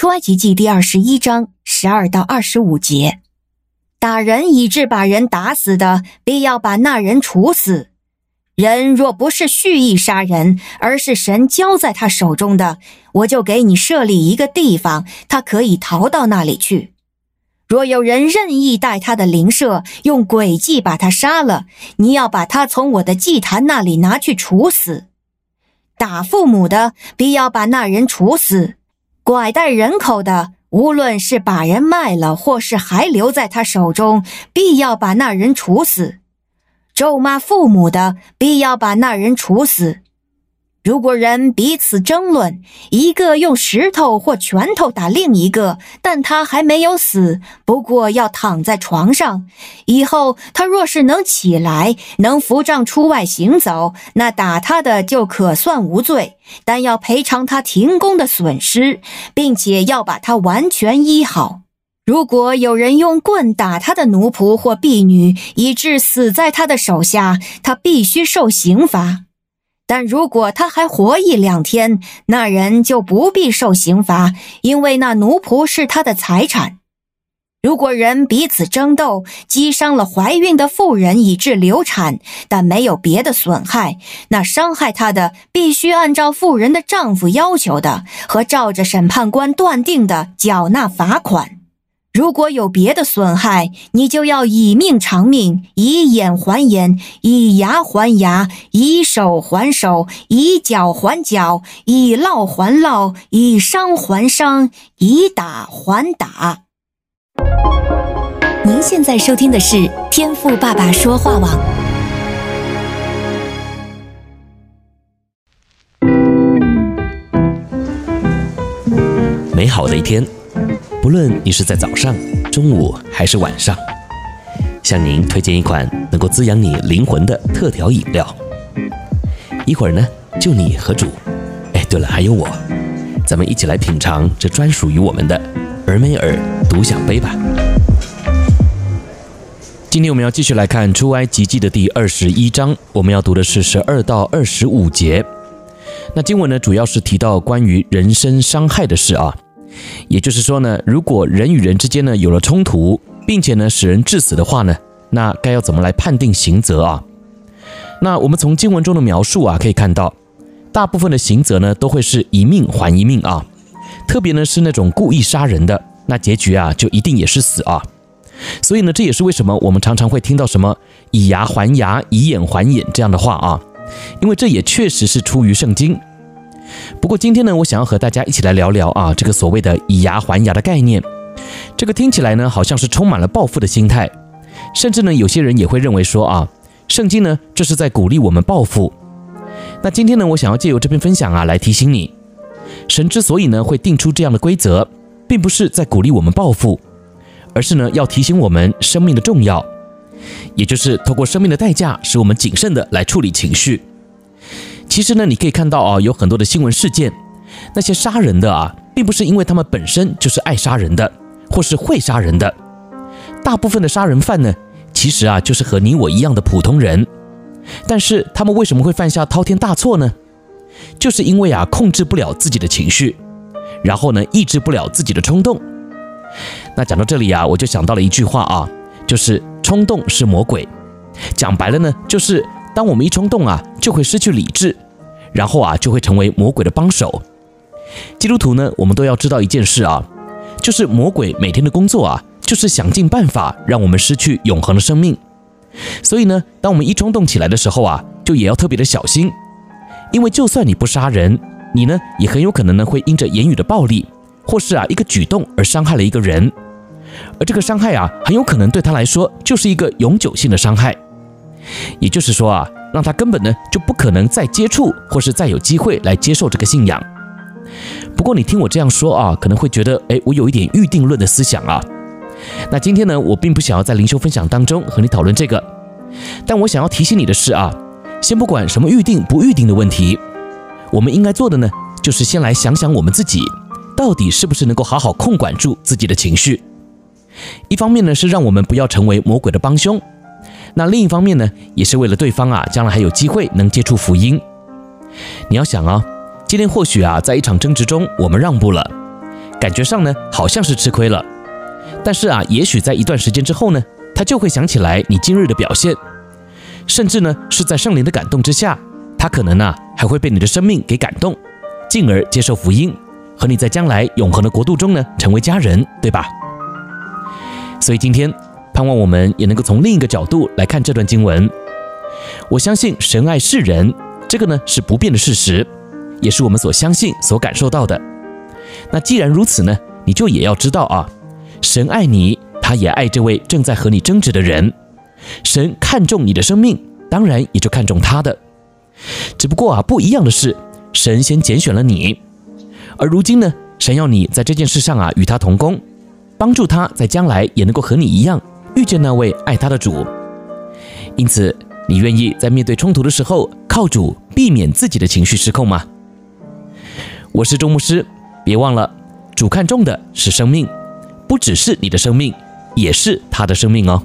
出埃及记第二十一章十二到二十五节：打人以致把人打死的，必要把那人处死。人若不是蓄意杀人，而是神交在他手中的，我就给你设立一个地方，他可以逃到那里去。若有人任意带他的灵舍，用诡计把他杀了，你要把他从我的祭坛那里拿去处死。打父母的，必要把那人处死；拐带人口的，无论是把人卖了，或是还留在他手中，必要把那人处死。咒骂父母的，必要把那人处死。如果人彼此争论，一个用石头或拳头打另一个，但他还没有死，不过要躺在床上，以后他若是能起来，能扶杖出外行走，那打他的就可算无罪，但要赔偿他停工的损失，并且要把他完全医好。如果有人用棍打他的奴仆或婢女，以致死在他的手下，他必须受刑罚。但如果他还活一两天，那人就不必受刑罚，因为那奴仆是他的财产。如果人彼此争斗，击伤了怀孕的妇人以致流产，但没有别的损害，那伤害他的必须按照妇人的丈夫要求的和照着审判官断定的缴纳罚款。如果有别的损害，你就要以命偿命，以眼还眼，以牙还牙，以手还手，以脚还脚，以烙还烙，以伤还伤，以打还打。您现在收听的是天赋爸爸说话网。美好的一天。不论你是在早上、中午还是晚上，向您推荐一款能够滋养你灵魂的特调饮料。一会儿呢，就你和主，哎，对了，还有我，咱们一起来品尝这专属于我们的尔梅尔独享杯吧。今天我们要继续来看出埃及记的第二十一章，我们要读的是十二到二十五节。那经文呢，主要是提到关于人身伤害的事啊。也就是说呢，如果人与人之间呢有了冲突，并且呢使人致死的话呢，那该要怎么来判定刑责啊？那我们从经文中的描述啊可以看到，大部分的刑责呢都会是一命还一命啊，特别呢是那种故意杀人的，那结局啊就一定也是死啊。所以呢，这也是为什么我们常常会听到什么以牙还牙、以眼还眼这样的话啊，因为这也确实是出于圣经。不过今天呢，我想要和大家一起来聊聊啊，这个所谓的以牙还牙的概念。这个听起来呢，好像是充满了报复的心态，甚至呢，有些人也会认为说啊，圣经呢，这是在鼓励我们报复。那今天呢，我想要借由这篇分享啊，来提醒你，神之所以呢会定出这样的规则，并不是在鼓励我们报复，而是呢要提醒我们生命的重要，也就是透过生命的代价，使我们谨慎的来处理情绪。其实呢，你可以看到啊，有很多的新闻事件，那些杀人的啊，并不是因为他们本身就是爱杀人的，或是会杀人的。大部分的杀人犯呢，其实啊，就是和你我一样的普通人。但是他们为什么会犯下滔天大错呢？就是因为啊，控制不了自己的情绪，然后呢，抑制不了自己的冲动。那讲到这里啊，我就想到了一句话啊，就是冲动是魔鬼。讲白了呢，就是。当我们一冲动啊，就会失去理智，然后啊，就会成为魔鬼的帮手。基督徒呢，我们都要知道一件事啊，就是魔鬼每天的工作啊，就是想尽办法让我们失去永恒的生命。所以呢，当我们一冲动起来的时候啊，就也要特别的小心，因为就算你不杀人，你呢，也很有可能呢，会因着言语的暴力，或是啊一个举动而伤害了一个人，而这个伤害啊，很有可能对他来说就是一个永久性的伤害。也就是说啊，让他根本呢就不可能再接触，或是再有机会来接受这个信仰。不过你听我这样说啊，可能会觉得，哎，我有一点预定论的思想啊。那今天呢，我并不想要在灵修分享当中和你讨论这个，但我想要提醒你的是啊，先不管什么预定不预定的问题，我们应该做的呢，就是先来想想我们自己到底是不是能够好好控管住自己的情绪。一方面呢，是让我们不要成为魔鬼的帮凶。那另一方面呢，也是为了对方啊，将来还有机会能接触福音。你要想啊，今天或许啊，在一场争执中我们让步了，感觉上呢好像是吃亏了，但是啊，也许在一段时间之后呢，他就会想起来你今日的表现，甚至呢是在圣灵的感动之下，他可能啊还会被你的生命给感动，进而接受福音，和你在将来永恒的国度中呢成为家人，对吧？所以今天盼望我们也能够从另一个角度来看这段经文。我相信神爱世人，这个呢是不变的事实，也是我们所相信、所感受到的。那既然如此呢，你就也要知道啊，神爱你，他也爱这位正在和你争执的人。神看重你的生命，当然也就看重他的。只不过啊，不一样的是，神先拣选了你，而如今呢，神要你在这件事上啊与他同工，帮助他在将来也能够和你一样见那位爱他的主。因此，你愿意在面对冲突的时候靠主，避免自己的情绪失控吗？我是周牧师。别忘了，主看重的是生命，不只是你的生命，也是他的生命哦。